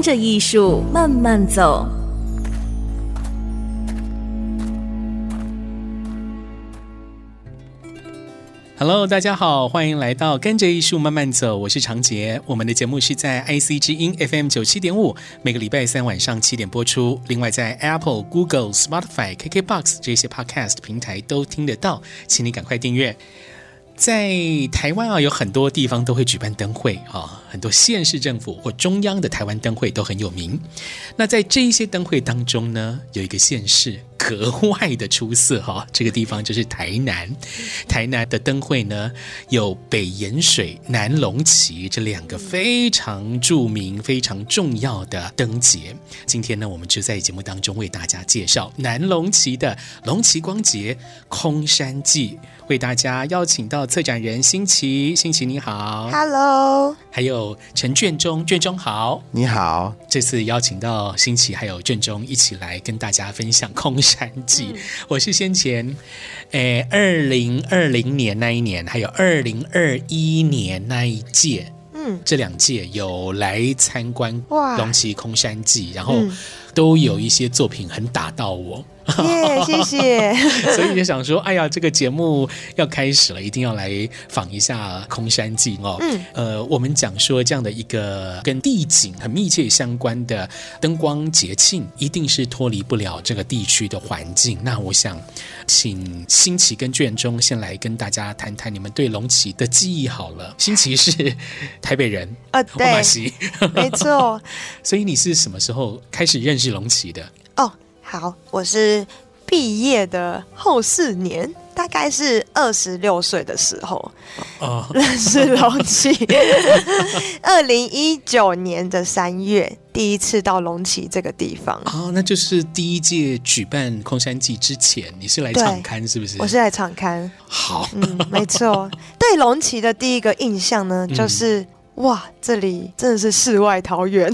跟着艺术慢慢走。Hello，大家好，欢迎来到跟着艺术慢慢走，我是长杰。我们的节目是在 IC 之音 FM 九七点五，每个礼拜三晚上七点播出。另外，在 Apple、Google、Spotify、KKBox 这些 Podcast 平台都听得到，请你赶快订阅。在台湾啊，有很多地方都会举办灯会啊，很多县市政府或中央的台湾灯会都很有名。那在这一些灯会当中呢，有一个县市。格外的出色哈，这个地方就是台南。台南的灯会呢，有北盐水、南龙旗这两个非常著名、非常重要的灯节。今天呢，我们就在节目当中为大家介绍南龙旗的龙旗光节空山祭，为大家邀请到策展人新奇，新奇你好，Hello，还有陈卷中，卷中好，你好。这次邀请到新奇还有卷中一起来跟大家分享空山。山祭，我是先前，诶，二零二零年那一年，还有二零二一年那一届，嗯，这两届有来参观龙旗空山记，然后都有一些作品很打到我。谢谢。所以就想说，哎呀，这个节目要开始了，一定要来访一下空山祭哦。嗯，呃，我们讲说这样的一个跟地景很密切相关的灯光节庆，一定是脱离不了这个地区的环境。那我想请新奇跟卷中先来跟大家谈谈你们对龙旗的记忆好了。新奇是台北人啊，对，没错。所以你是什么时候开始认识龙旗的？哦。好，我是毕业的后四年，大概是二十六岁的时候，oh. 认识龙崎。二零一九年的三月，第一次到龙崎这个地方。哦，oh, 那就是第一届举办空山祭之前，你是来场刊是不是？我是来场刊。好，嗯，没错。对龙崎的第一个印象呢，就是、嗯、哇，这里真的是世外桃源。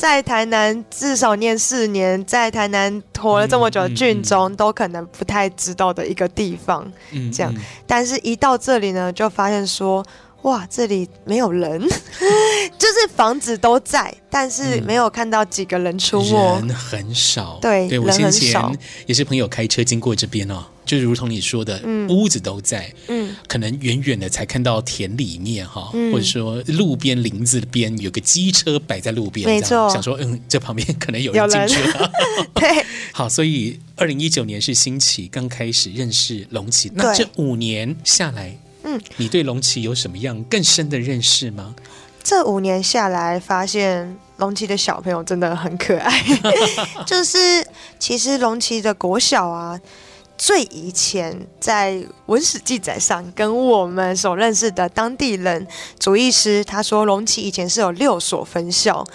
在台南至少念四年，在台南活了这么久的卷宗都可能不太知道的一个地方，嗯、这样。但是，一到这里呢，就发现说，哇，这里没有人，就是房子都在，但是没有看到几个人出没，人很少。对，对我先前也是朋友开车经过这边哦。就如同你说的，嗯、屋子都在，嗯，可能远远的才看到田里面哈，嗯、或者说路边林子边有个机车摆在路边，没错，想说嗯，这旁边可能有人进去。了，对，好，所以二零一九年是欣琪刚开始认识隆起，那这五年下来，嗯，你对龙旗有什么样更深的认识吗？这五年下来，发现龙旗的小朋友真的很可爱，就是其实龙旗的国小啊。最以前在文史记载上，跟我们所认识的当地人主义师，他说龙旗以前是有六所分校。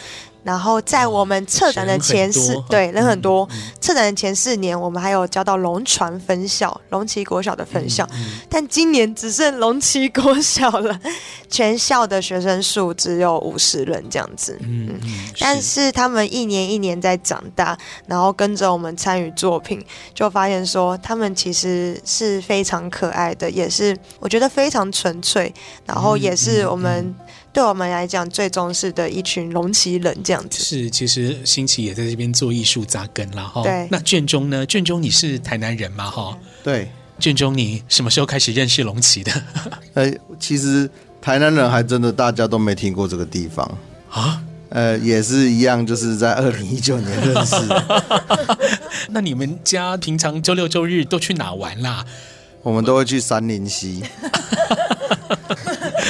然后在我们策展的前四，哦、对人很多，策展的前四年，我们还有交到龙船分校、龙旗国小的分校，但今年只剩龙旗国小了，全校的学生数只有五十人这样子。嗯，但是他们一年一年在长大，然后跟着我们参与作品，就发现说他们其实是非常可爱的，也是我觉得非常纯粹，然后也是我们、对我们来讲，最重视的一群龙旗人这样子是，其实新奇也在这边做艺术扎根了哈。对，那卷中呢？卷中你是台南人吗？哈，对，卷中你什么时候开始认识龙旗的？呃，其实台南人还真的大家都没听过这个地方啊。呃，也是一样，就是在二零一九年认识。那你们家平常周六周日都去哪玩啦？我们都会去三林溪。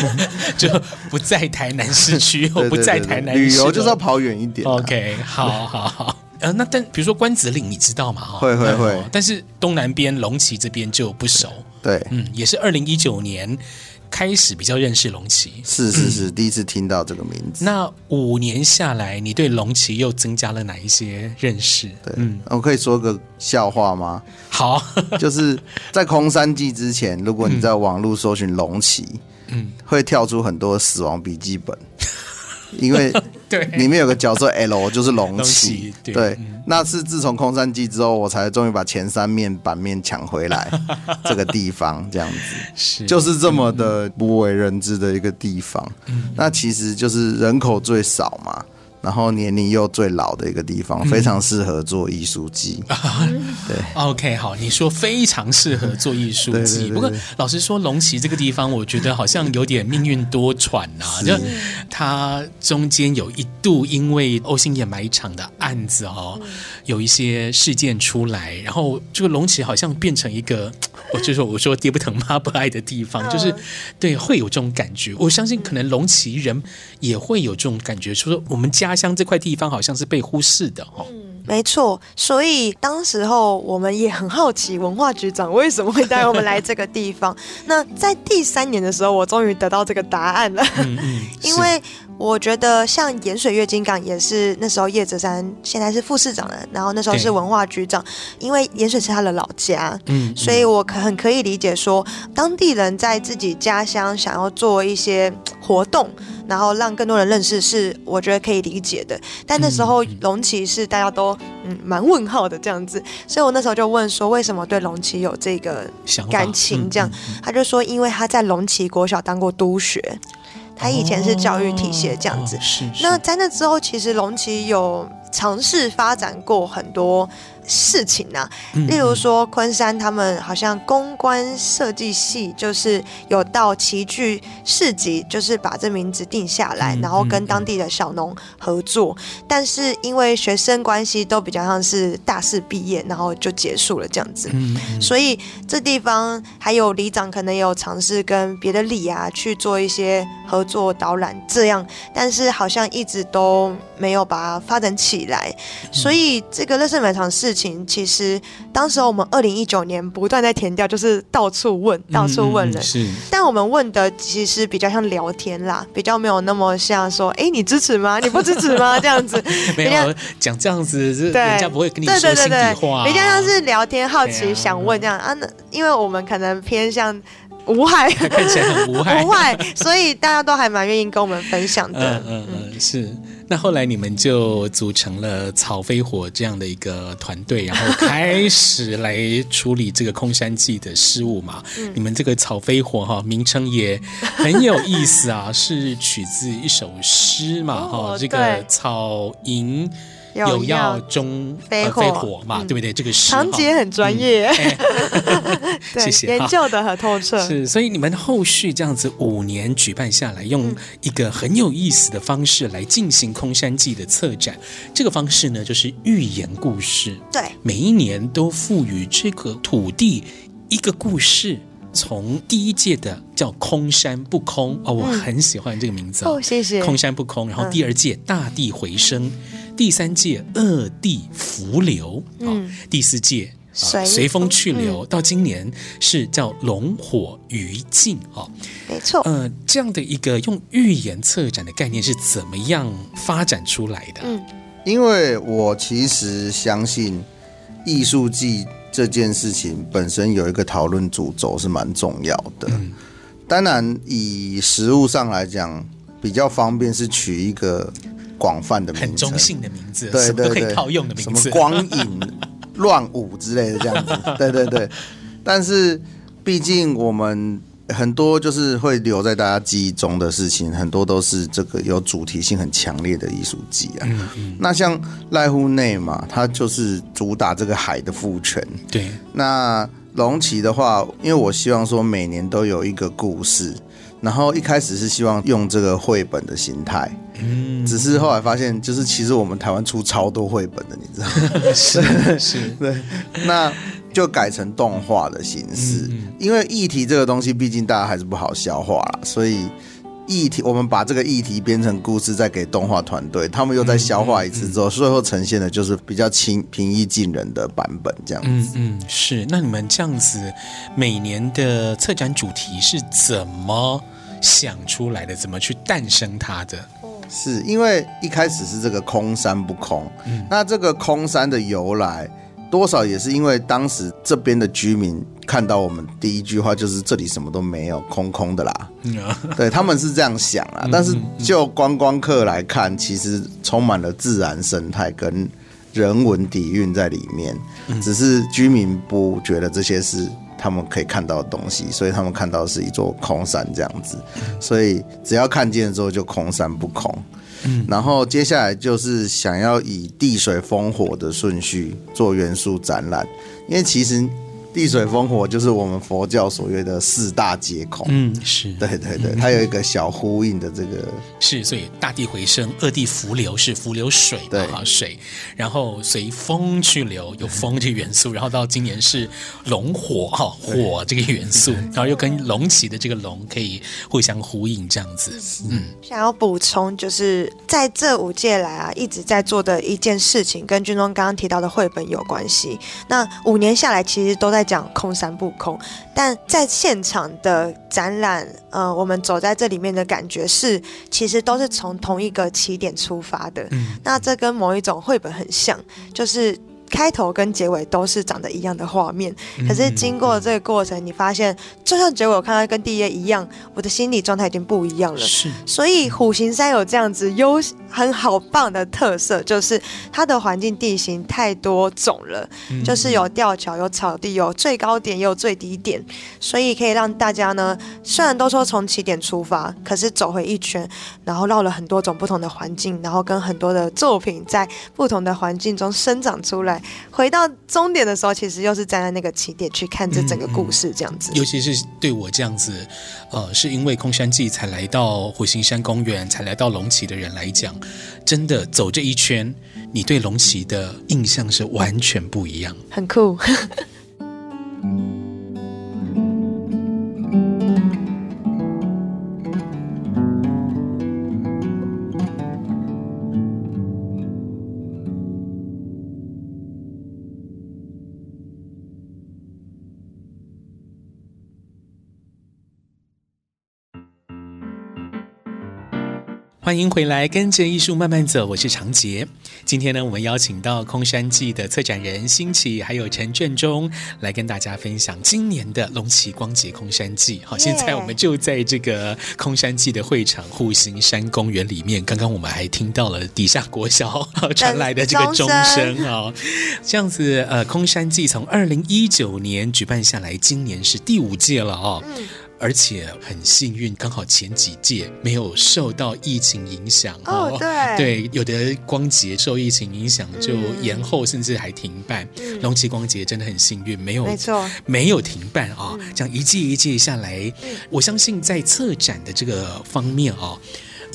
就不在台南市区，我不在台南市，旅游就是要跑远一点。OK，好好好。呃，那但比如说关子岭，你知道吗？会会会。但是东南边龙旗这边就不熟。对，嗯，也是二零一九年开始比较认识龙崎。是是是，嗯、第一次听到这个名字。那五年下来，你对龙崎又增加了哪一些认识？对，嗯，我可以说个笑话吗？好，就是在空山记之前，如果你在网络搜寻龙崎，嗯，会跳出很多死亡笔记本。因为对里面有个角色 L 就是龙骑，对，那是自从空山记之后，我才终于把前三面版面抢回来。这个地方这样子，是就是这么的不为人知的一个地方。嗯、那其实就是人口最少嘛。然后年龄又最老的一个地方，非常适合做艺术季。对，OK，好，你说非常适合做艺术季。不过老实说，龙崎这个地方，我觉得好像有点命运多舛呐。就它中间有一度因为欧星野埋场的案子哦，有一些事件出来，然后这个龙崎好像变成一个，我就说我说爹不疼妈不爱的地方，就是对，会有这种感觉。我相信可能龙崎人也会有这种感觉，说我们家。像这块地方好像是被忽视的哦。嗯，没错，所以当时候我们也很好奇，文化局长为什么会带我们来这个地方。那在第三年的时候，我终于得到这个答案了。嗯嗯，因为我觉得像盐水月津港也是那时候叶泽山现在是副市长了，然后那时候是文化局长，因为盐水是他的老家，嗯，所以我可很可以理解说，当地人在自己家乡想要做一些活动。然后让更多人认识，是我觉得可以理解的。但那时候龙崎是大家都嗯蛮问号的这样子，所以我那时候就问说，为什么对龙崎有这个感情？这样他就说，因为他在龙崎国小当过督学，他以前是教育体系的这样子。是。那在那之后，其实龙崎有尝试发展过很多。事情呢、啊，例如说昆山，他们好像公关设计系就是有到齐聚市集，就是把这名字定下来，然后跟当地的小农合作。但是因为学生关系都比较像是大四毕业，然后就结束了这样子。所以这地方还有里长可能也有尝试跟别的里啊去做一些合作导览这样，但是好像一直都没有把它发展起来。所以这个乐圣买场是。其实当时我们二零一九年不断在填掉，就是到处问，到处问人。是，但我们问的其实比较像聊天啦，比较没有那么像说，哎，你支持吗？你不支持吗？这样子，没有讲这样子，对，人家不会跟你说心里话。比较像是聊天，好奇想问这样啊。那因为我们可能偏向无害，看起来很无害，无害，所以大家都还蛮愿意跟我们分享的。嗯嗯，是。那后来你们就组成了草飞火这样的一个团队，然后开始来处理这个空山记的事务嘛。嗯、你们这个草飞火哈名称也很有意思啊，是取自一首诗嘛哈，哦、这个草营。有药中飞火嘛？对不对？这个是长洁很专业，谢谢，研究的很透彻。是，所以你们后续这样子五年举办下来，用一个很有意思的方式来进行空山记的策展。这个方式呢，就是寓言故事。对，每一年都赋予这个土地一个故事。从第一届的叫空山不空哦，我很喜欢这个名字哦，谢谢。空山不空，然后第二届大地回声。第三届恶地伏流，嗯，第四届随随风去流，嗯、到今年是叫龙火余烬，哦，没错，呃，这样的一个用预言策展的概念是怎么样发展出来的？嗯，因为我其实相信艺术季这件事情本身有一个讨论主轴是蛮重要的，嗯、当然以实物上来讲比较方便是取一个。广泛的名字，很中性的名字，对对对，可以套用的名字，什么光影乱舞之类的这样子，对对对。但是毕竟我们很多就是会留在大家记忆中的事情，很多都是这个有主题性很强烈的艺术季啊。嗯嗯。那像濑户内嘛，它就是主打这个海的父权。对。那龙崎的话，因为我希望说每年都有一个故事。然后一开始是希望用这个绘本的形态，嗯，只是后来发现，就是其实我们台湾出超多绘本的，你知道吗？是 是，对，那就改成动画的形式，嗯嗯，因为议题这个东西，毕竟大家还是不好消化啦，所以议题，我们把这个议题编成故事，再给动画团队，他们又再消化一次之后，最后呈现的就是比较轻平易近人的版本，这样子。嗯嗯，是。那你们这样子每年的策展主题是怎么想出来的？怎么去诞生它的？是因为一开始是这个空山不空，嗯，那这个空山的由来。多少也是因为当时这边的居民看到我们第一句话就是这里什么都没有，空空的啦。对，他们是这样想啊，但是就观光客来看，其实充满了自然生态跟人文底蕴在里面。只是居民不觉得这些是他们可以看到的东西，所以他们看到的是一座空山这样子。所以只要看见之后就空山不空。嗯，然后接下来就是想要以地水风火的顺序做元素展览，因为其实。地水风火就是我们佛教所谓的四大皆空。嗯，是对对对，它有一个小呼应的这个是，所以大地回升，二地浮流是浮流水，对哈水，然后随风去流，有风这个元素，然后到今年是龙火哈火这个元素，然后又跟龙旗的这个龙可以互相呼应这样子。嗯，想要补充就是在这五届来啊，一直在做的一件事情，跟军中刚刚提到的绘本有关系。那五年下来，其实都在。讲空山不空，但在现场的展览，呃，我们走在这里面的感觉是，其实都是从同一个起点出发的。嗯，那这跟某一种绘本很像，就是。开头跟结尾都是长得一样的画面，可是经过这个过程，你发现，就算结尾我看到跟第一页一样，我的心理状态已经不一样了。是，所以虎形山有这样子优很好棒的特色，就是它的环境地形太多种了，就是有吊桥、有草地、有最高点、也有最低点，所以可以让大家呢，虽然都说从起点出发，可是走回一圈，然后绕了很多种不同的环境，然后跟很多的作品在不同的环境中生长出来。回到终点的时候，其实又是站在那个起点去看这整个故事，这样子。尤其是对我这样子，呃，是因为空山记才来到火星山公园，才来到龙崎的人来讲，真的走这一圈，你对龙崎的印象是完全不一样，很酷。欢迎回来，跟着艺术慢慢走，我是常杰。今天呢，我们邀请到空山祭的策展人新奇，还有陈振中，来跟大家分享今年的龙崎光节空山祭。好，现在我们就在这个空山祭的会场户形山公园里面。刚刚我们还听到了底下国小 传来的这个钟声啊，这样子呃，空山祭从二零一九年举办下来，今年是第五届了哦。嗯而且很幸运，刚好前几届没有受到疫情影响哦。对对，有的光节受疫情影响就延后，甚至还停办。龙崎光节真的很幸运，没有没错，没有停办啊。这样一届一届下来，我相信在策展的这个方面啊。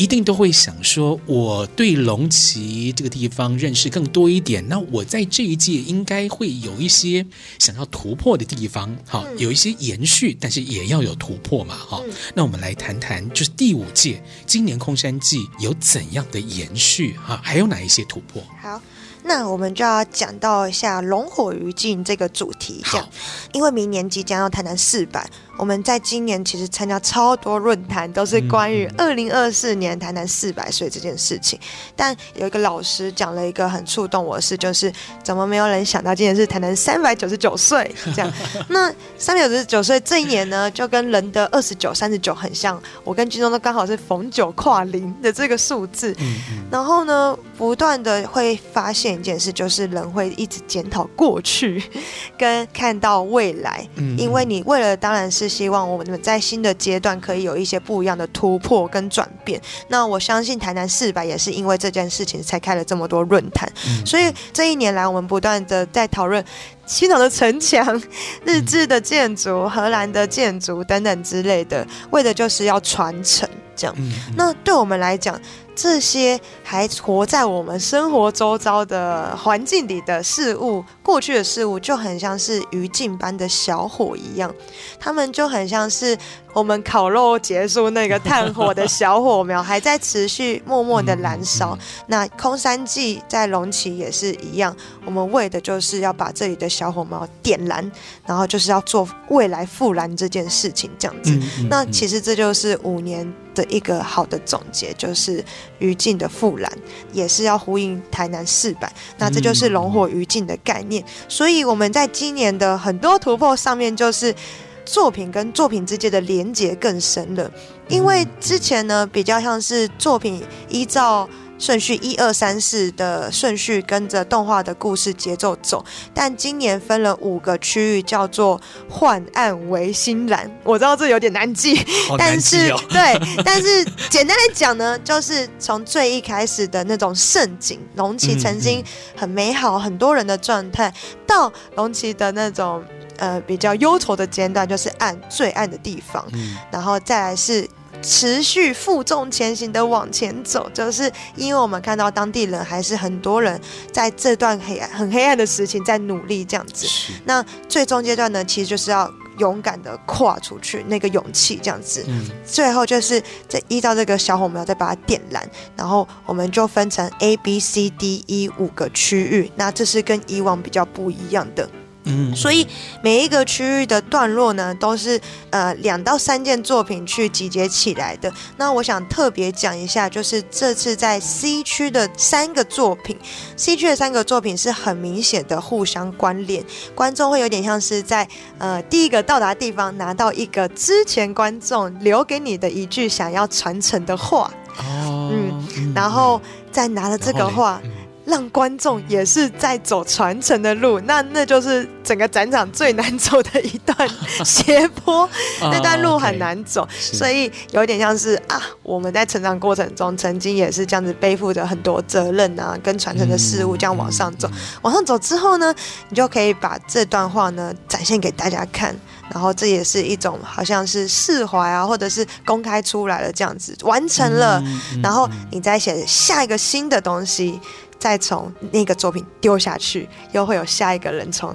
一定都会想说，我对龙旗这个地方认识更多一点。那我在这一届应该会有一些想要突破的地方，好，有一些延续，但是也要有突破嘛，哈。那我们来谈谈，就是第五届今年空山记有怎样的延续，哈，还有哪一些突破？好。那我们就要讲到一下“龙火余烬”这个主题，这样，因为明年即将要谈谈四百，我们在今年其实参加超多论坛，都是关于二零二四年台南四百岁这件事情。但有一个老师讲了一个很触动我的事，就是怎么没有人想到今年是谈谈三百九十九岁？这样，那三百九十九岁这一年呢，就跟人的二十九、三十九很像。我跟军中都刚好是逢九跨零的这个数字，然后呢，不断的会发现。一件事就是人会一直检讨过去，跟看到未来，因为你为了当然是希望我们在新的阶段可以有一些不一样的突破跟转变。那我相信台南四百也是因为这件事情才开了这么多论坛，所以这一年来我们不断的在讨论青岛的城墙、日治的建筑、荷兰的建筑等等之类的，为的就是要传承这样。那对我们来讲。这些还活在我们生活周遭的环境里的事物，过去的事物就很像是余烬般的小火一样，他们就很像是我们烤肉结束，那个炭火的小火苗还在持续默默的燃烧。那空山祭在龙崎也是一样，我们为的就是要把这里的小火苗点燃，然后就是要做未来复燃这件事情，这样子。那其实这就是五年的一个好的总结，就是余烬的复燃，也是要呼应台南四百。那这就是龙火余烬的概念。所以我们在今年的很多突破上面，就是。作品跟作品之间的连接更深了，因为之前呢比较像是作品依照顺序一二三四的顺序跟着动画的故事节奏走，但今年分了五个区域，叫做幻暗为心蓝。我知道这有点难记，哦、但是哦、对，但是简单来讲呢，就是从最一开始的那种盛景，龙崎曾经很美好，很多人的状态，到龙崎的那种。呃，比较忧愁的阶段就是暗最暗的地方，嗯，然后再来是持续负重前行的往前走，就是因为我们看到当地人还是很多人在这段黑暗很黑暗的时期在努力这样子。那最终阶段呢，其实就是要勇敢的跨出去，那个勇气这样子。嗯，最后就是再依照这个小火苗再把它点燃，然后我们就分成 A、B、C、D、E 五个区域，那这是跟以往比较不一样的。嗯，所以每一个区域的段落呢，都是呃两到三件作品去集结起来的。那我想特别讲一下，就是这次在 C 区的三个作品，C 区的三个作品是很明显的互相关联，观众会有点像是在呃第一个到达地方拿到一个之前观众留给你的一句想要传承的话，哦，嗯，然后再拿了这个话。让观众也是在走传承的路，那那就是整个展场最难走的一段斜坡，那段路很难走，所以有点像是啊，我们在成长过程中曾经也是这样子背负着很多责任啊，跟传承的事物这样往上走，往上走之后呢，你就可以把这段话呢展现给大家看，然后这也是一种好像是释怀啊，或者是公开出来了这样子完成了，然后你再写下一个新的东西。再从那个作品丢下去，又会有下一个人从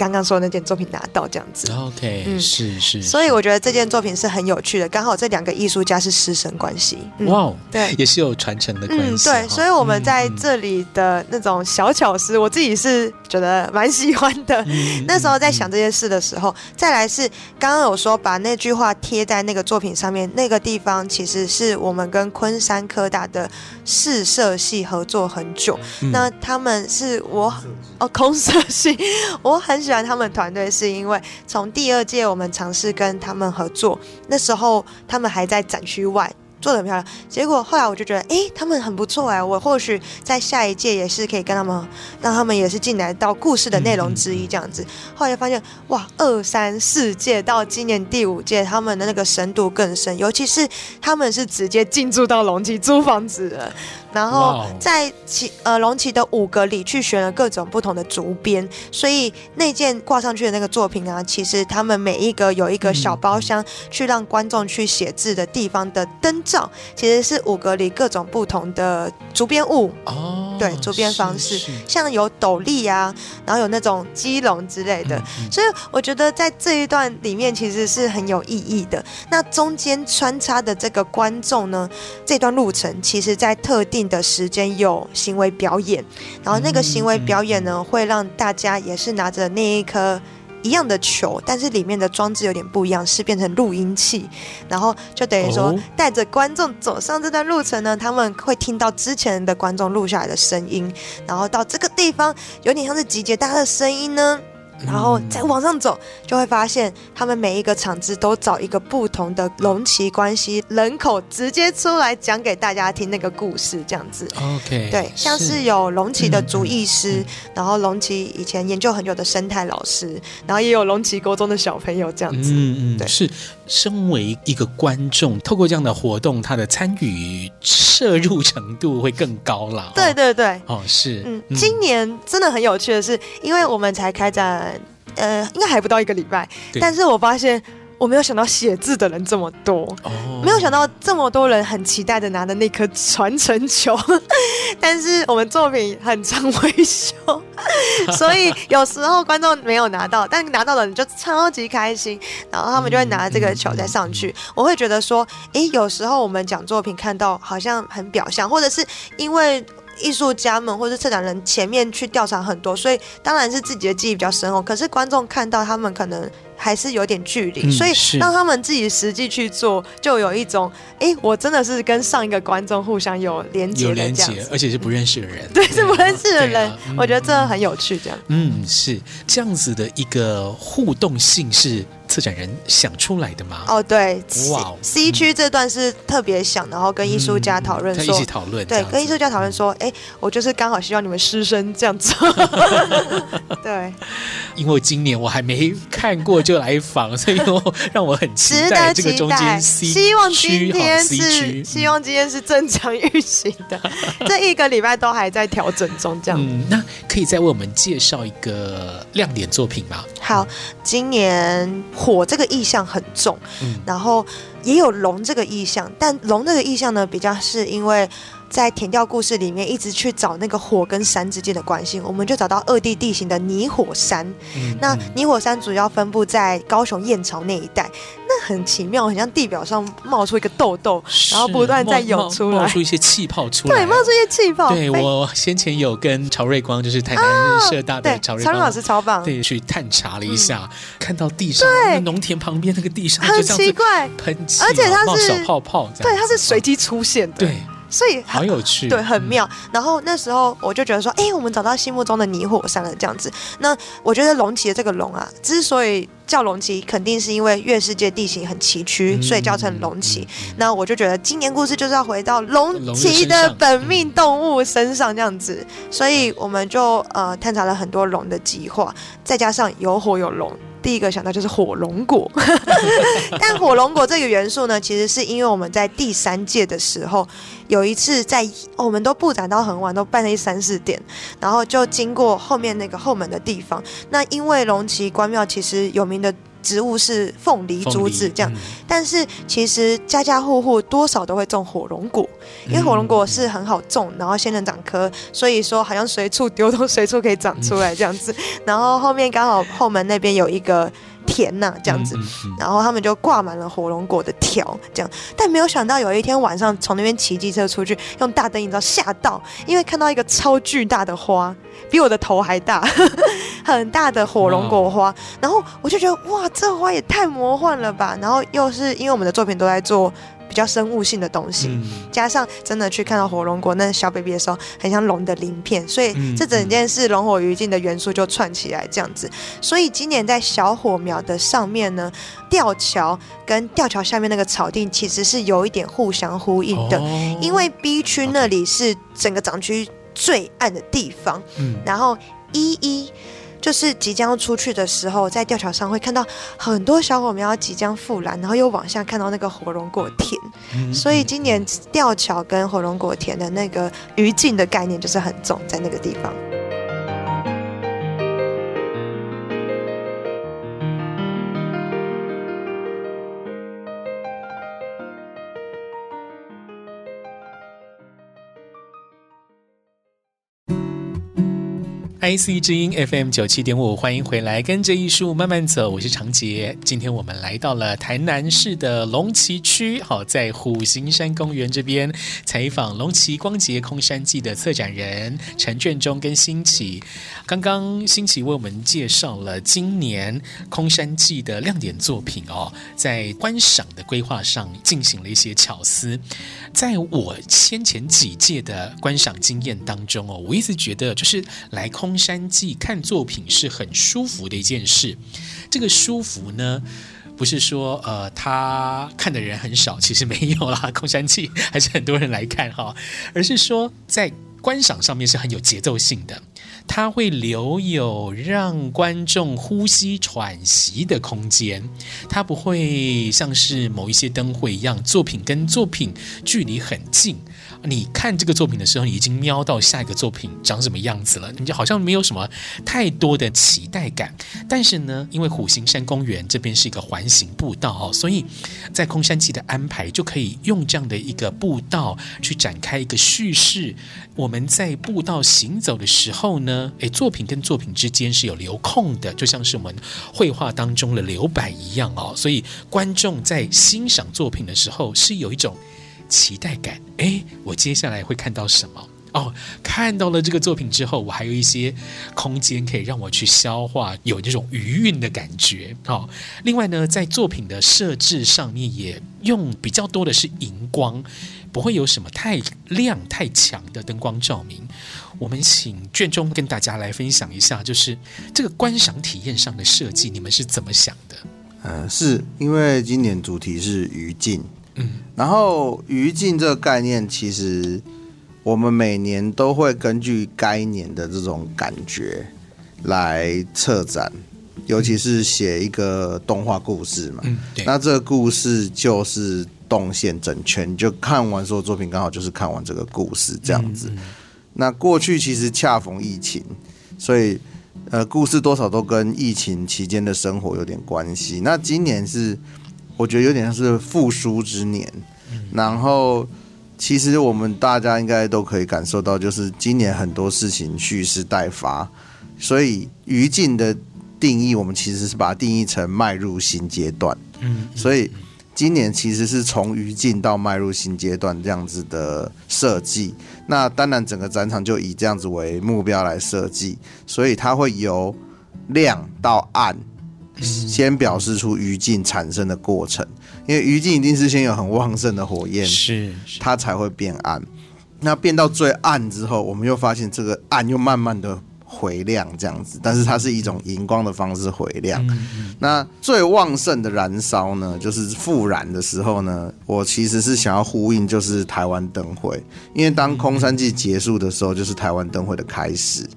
刚刚说的那件作品拿到这样子。OK，嗯，是是，是。所以我觉得这件作品是很有趣的，刚好这两个艺术家是师生关系。哇，嗯，对也是有传承的关系。嗯，对，所以我们在这里的那种小巧思，我自己是觉得蛮喜欢的。嗯，那时候在想这件事的时候，再来是刚刚有说把那句话贴在那个作品上面，那个地方其实是我们跟昆山科大的。试设系合作很久，嗯、那他们是我哦，空设系，我很喜欢他们团队，是因为从第二届我们尝试跟他们合作，那时候他们还在展区外。做得很漂亮，结果后来我就觉得，哎、他们很不错哎，我或许在下一届也是可以跟他们，让他们也是进来到故事的内容之一这样子。后来发现，哇，二三四届到今年第五届，他们的那个深度更深，尤其是他们是直接进驻到龙崎租房子了。然后在其呃龙崎的五格里去选了各种不同的竹编，所以那件挂上去的那个作品啊，其实他们每一个有一个小包厢，去让观众去写字的地方的灯罩，其实是五格里各种不同的竹编物。哦，对，竹编方式，像有斗笠啊，然后有那种鸡笼之类的，所以我觉得在这一段里面其实是很有意义的。那中间穿插的这个观众呢，这段路程其实在特定的时间有行为表演，然后那个行为表演呢，会让大家也是拿着那一颗一样的球，但是里面的装置有点不一样，是变成录音器，然后就等于说带着观众走上这段路程呢，他们会听到之前的观众录下来的声音，然后到这个地方有点像是集结大家的声音呢。然后再往上走，就会发现他们每一个场子都找一个不同的龙旗关系人口，直接出来讲给大家听那个故事，这样子。OK，对，像是有龙旗的主艺师，然后龙旗以前研究很久的生态老师，然后也有龙旗国中的小朋友这样子。嗯嗯，对，是。身为一个观众，透过这样的活动，他的参与摄入程度会更高了。对对对，哦，是。嗯，今年真的很有趣的是，因为我们才开展，呃，应该还不到一个礼拜，但是我发现我没有想到写字的人这么多，没有想到这么多人很期待的拿的那颗传承球，但是我们作品很常维修，所以有时候观众没有拿到，但拿到的人就超级开心，然后他们就会拿这个球再上去。我会觉得说，诶，有时候我们讲作品看到好像很表象，或者是因为。艺术家们或者策展人前面去调查很多，所以当然是自己的记忆比较深厚。可是观众看到他们可能还是有点距离，嗯、所以让他们自己实际去做，就有一种哎、欸，我真的是跟上一个观众互相有连接的这样子，有连接，而且是不认识的人，对，是不认识的人，啊啊、我觉得这很有趣，这样，嗯，是。这样子的一个互动性是。策展人想出来的吗？哦，对，哇，C 区这段是特别想，然后跟艺术家讨论说，一起讨论，对，跟艺术家讨论说，哎，我就是刚好希望你们师生这样做，对，因为今年我还没看过就来访，所以我让我很期待这个中间 C，希望今天是，希望今天是正常运行的，这一个礼拜都还在调整中，这样。嗯，那可以再为我们介绍一个亮点作品吗？好，今年。火这个意象很重，嗯、然后也有龙这个意象，但龙这个意象呢，比较是因为在填掉故事里面一直去找那个火跟山之间的关系，我们就找到二地地形的泥火山。嗯、那泥火山主要分布在高雄燕巢那一带，那很奇妙，很像地表上冒出一个痘痘，然后不断在涌出来。冒，冒出一些气泡出来，对，冒出一些气泡。对，我先前有跟曹瑞光，就是台南社大的曹瑞光、啊、老师超棒，对，去探查了一下，嗯、看到地上对。农田旁边那个地上很奇怪。喷气，而且它是冒小泡泡，对，它是随机出现的，对。所以好有趣，对，很妙。嗯、然后那时候我就觉得说，哎、欸，我们找到心目中的泥火山了，这样子。那我觉得龙崎的这个龙啊，之所以叫龙崎，肯定是因为月世界地形很崎岖，嗯、所以叫成龙崎。嗯、那我就觉得今年故事就是要回到龙崎的本命动物身上，这样子。所以我们就呃探查了很多龙的计划，再加上有火有龙。第一个想到就是火龙果，但火龙果这个元素呢，其实是因为我们在第三届的时候，有一次在我们都布展到很晚，都半夜三四点，然后就经过后面那个后门的地方。那因为龙崎关庙其实有名的。植物是凤梨竹子这样，嗯、但是其实家家户户多少都会种火龙果，因为火龙果是很好种，然后仙人掌科，所以说好像随处丢都随处可以长出来这样子。然后后面刚好后门那边有一个田呐、啊，这样子，然后他们就挂满了火龙果的条，这样。但没有想到有一天晚上从那边骑机车出去，用大灯你知道吓到，因为看到一个超巨大的花。比我的头还大，很大的火龙果花，然后我就觉得哇，这花也太魔幻了吧！然后又是因为我们的作品都在做比较生物性的东西，嗯、加上真的去看到火龙果那小 baby 的时候，很像龙的鳞片，所以这整件事龙火鱼镜的元素就串起来这样子。所以今年在小火苗的上面呢，吊桥跟吊桥下面那个草地其实是有一点互相呼应的，哦、因为 B 区那里是整个展区。最暗的地方，嗯，然后一一就是即将出去的时候，在吊桥上会看到很多小火苗即将复燃，然后又往下看到那个火龙果田，嗯，所以今年吊桥跟火龙果田的那个余烬的概念就是很重在那个地方。IC 之音 FM 九七点五，欢迎回来，跟着艺术慢慢走。我是长杰，今天我们来到了台南市的龙崎区，好，在虎形山公园这边采访龙崎光节空山记的策展人陈卷中跟新奇。刚刚新奇为我们介绍了今年空山记的亮点作品哦，在观赏的规划上进行了一些巧思。在我先前几届的观赏经验当中哦，我一直觉得就是来空。空山记看作品是很舒服的一件事，这个舒服呢，不是说呃他看的人很少，其实没有啦，空山记还是很多人来看哈，而是说在观赏上面是很有节奏性的，它会留有让观众呼吸喘息的空间，它不会像是某一些灯会一样，作品跟作品距离很近。你看这个作品的时候，你已经瞄到下一个作品长什么样子了，你就好像没有什么太多的期待感。但是呢，因为虎形山公园这边是一个环形步道哦，所以在空山记的安排就可以用这样的一个步道去展开一个叙事。我们在步道行走的时候呢，诶，作品跟作品之间是有留空的，就像是我们绘画当中的留白一样哦。所以观众在欣赏作品的时候是有一种。期待感，诶，我接下来会看到什么？哦，看到了这个作品之后，我还有一些空间可以让我去消化，有这种余韵的感觉。好、哦，另外呢，在作品的设置上面也用比较多的是荧光，不会有什么太亮太强的灯光照明。我们请卷宗跟大家来分享一下，就是这个观赏体验上的设计，你们是怎么想的？嗯、呃，是因为今年主题是余烬。嗯，然后余烬这个概念，其实我们每年都会根据该年的这种感觉来策展，尤其是写一个动画故事嘛。那这个故事就是动线整圈，就看完所有作品，刚好就是看完这个故事这样子。那过去其实恰逢疫情，所以呃，故事多少都跟疫情期间的生活有点关系。那今年是。我觉得有点像是复苏之年，然后其实我们大家应该都可以感受到，就是今年很多事情蓄势待发，所以于禁的定义，我们其实是把它定义成迈入新阶段。嗯，所以今年其实是从于禁到迈入新阶段这样子的设计。那当然，整个展场就以这样子为目标来设计，所以它会由亮到暗。先表示出余烬产生的过程，因为余烬一定是先有很旺盛的火焰，是，它才会变暗。那变到最暗之后，我们又发现这个暗又慢慢的回亮，这样子，但是它是一种荧光的方式回亮。那最旺盛的燃烧呢，就是复燃的时候呢，我其实是想要呼应，就是台湾灯会，因为当空山祭结束的时候，就是台湾灯会的开始。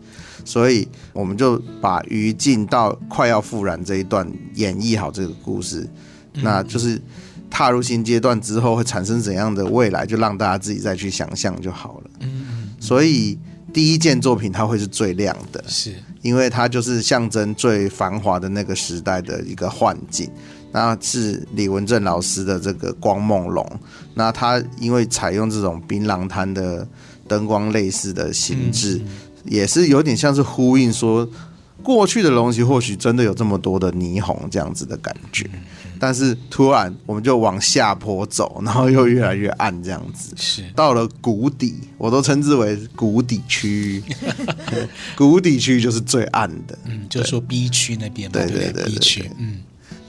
所以我们就把余烬到快要复燃这一段演绎好这个故事，那就是踏入新阶段之后会产生怎样的未来，就让大家自己再去想象就好了。所以第一件作品它会是最亮的，是因为它就是象征最繁华的那个时代的一个幻境。那是李文正老师的这个光梦龙，那他因为采用这种槟榔摊的灯光类似的形制。也是有点像是呼应说，过去的龙崎或许真的有这么多的霓虹这样子的感觉，但是突然我们就往下坡走，然后又越来越暗这样子，是。到了谷底，我都称之为谷底区域，谷底区域就是最暗的，嗯，就是说 B 区那边嘛，对对对，对，对，B 区，嗯。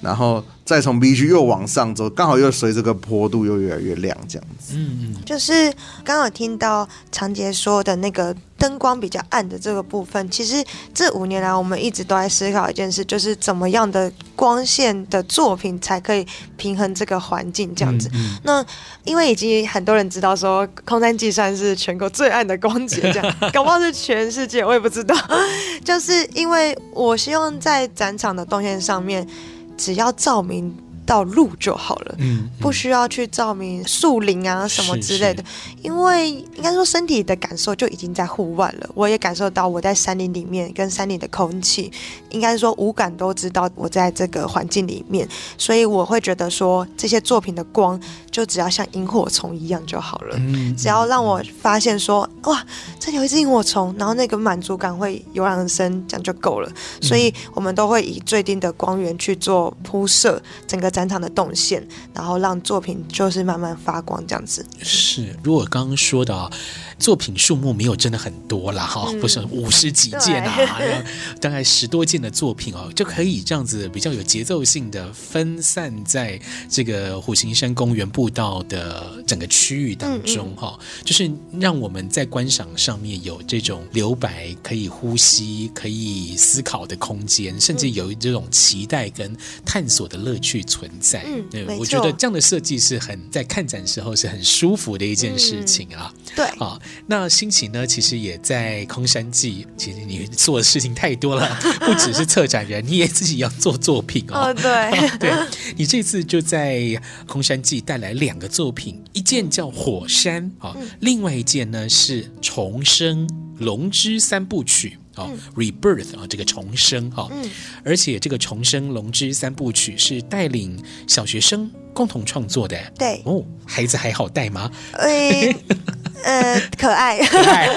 然后再从 B 区又往上走，刚好又随这个坡度又越来越亮，这样子。嗯嗯，就是刚好听到常杰说的那个灯光比较暗的这个部分。其实这五年来，我们一直都在思考一件事，就是怎么样的光线的作品才可以平衡这个环境这样子。嗯嗯、那因为已经很多人知道说，空山计算是全国最暗的光节，这样，搞不好是全世界，我也不知道。就是因为我希望在展场的动线上面。只要照明到路就好了，嗯，不需要去照明树林啊什么之类的，因为应该说身体的感受就已经在户外了。我也感受到我在山林里面跟山里的空气，应该说五感都知道我在这个环境里面，所以我会觉得说这些作品的光就只要像萤火虫一样就好了，嗯，只要让我发现说哇，这里有一只萤火虫，然后那个满足感会油然而生，这样就够了。所以我们都会以最低的光源去做铺设，整个。展场的动线，然后让作品就是慢慢发光这样子。是，如果刚刚说的啊作品数目没有真的很多啦，哈、嗯，不是五十几件啊，大概十多件的作品哦，就可以这样子比较有节奏性的分散在这个虎形山公园步道的整个区域当中哈、嗯。嗯，就是让我们在观赏上面有这种留白、可以呼吸、可以思考的空间，甚至有这种期待跟探索的乐趣存存在。嗯，对，我觉得这样的设计是很在看展时候是很舒服的一件事情啊。嗯、对，啊，那心情呢，其实也在空山记，其实你做的事情太多了，不只是策展人，你也自己要做作品哦。哦，对，对，你这次就在空山记带来两个作品，一件叫《火山》啊，嗯、另外一件呢是《重生龙之三部曲》。哦、嗯、，Rebirth 啊，这个重生哈，嗯、而且这个重生龙之三部曲是带领小学生共同创作的，对。哦，孩子还好带吗？欸呃，可爱，可爱，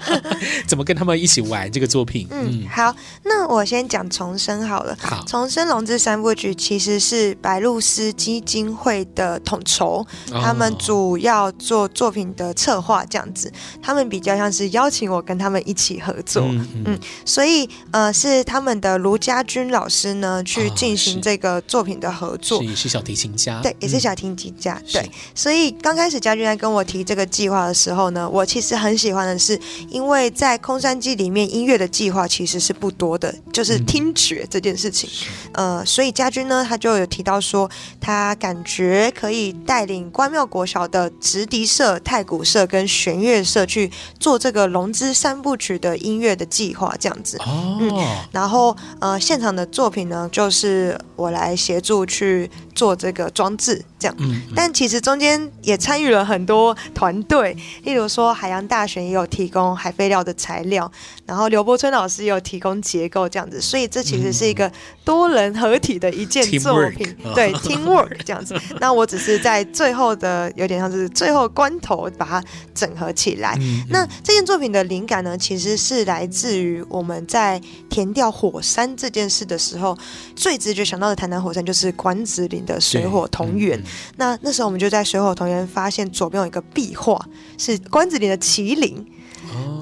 怎么跟他们一起玩这个作品？嗯，嗯。好，那我先讲重生好了。好，重生龙之三部曲其实是白鹭鸶基金会的统筹，哦、他们主要做作品的策划，这样子。他们比较像是邀请我跟他们一起合作，嗯，嗯，嗯，所以呃，是他们的卢家军老师呢去进行这个作品的合作，是，是小提琴家，对，也是小提琴家，嗯、对。所以刚开始家军在跟我提这个计划的时候。呢，我其实很喜欢的是，因为在空山记里面，音乐的计划其实是不多的，就是听觉这件事情。嗯、呃，所以家军呢，他就有提到说，他感觉可以带领关庙国小的直笛社、太鼓社跟弦乐社去做这个《龙之三部曲》的音乐的计划，这样子。哦。嗯，然后呃，现场的作品呢，就是我来协助去做这个装置，这样。嗯。但其实中间也参与了很多团队。例如说，海洋大学也有提供海废料的材料，然后刘伯春老师也有提供结构这样子，所以这其实是一个多人合体的一件作品，嗯、对，teamwork 这样子。那我只是在最后的有点像是最后关头把它整合起来。嗯、那这件作品的灵感呢，其实是来自于我们在填掉火山这件事的时候，最直觉想到的台南火山就是关子岭的水火同源。嗯、那那时候我们就在水火同源发现左边有一个壁画。是关子岭的麒麟，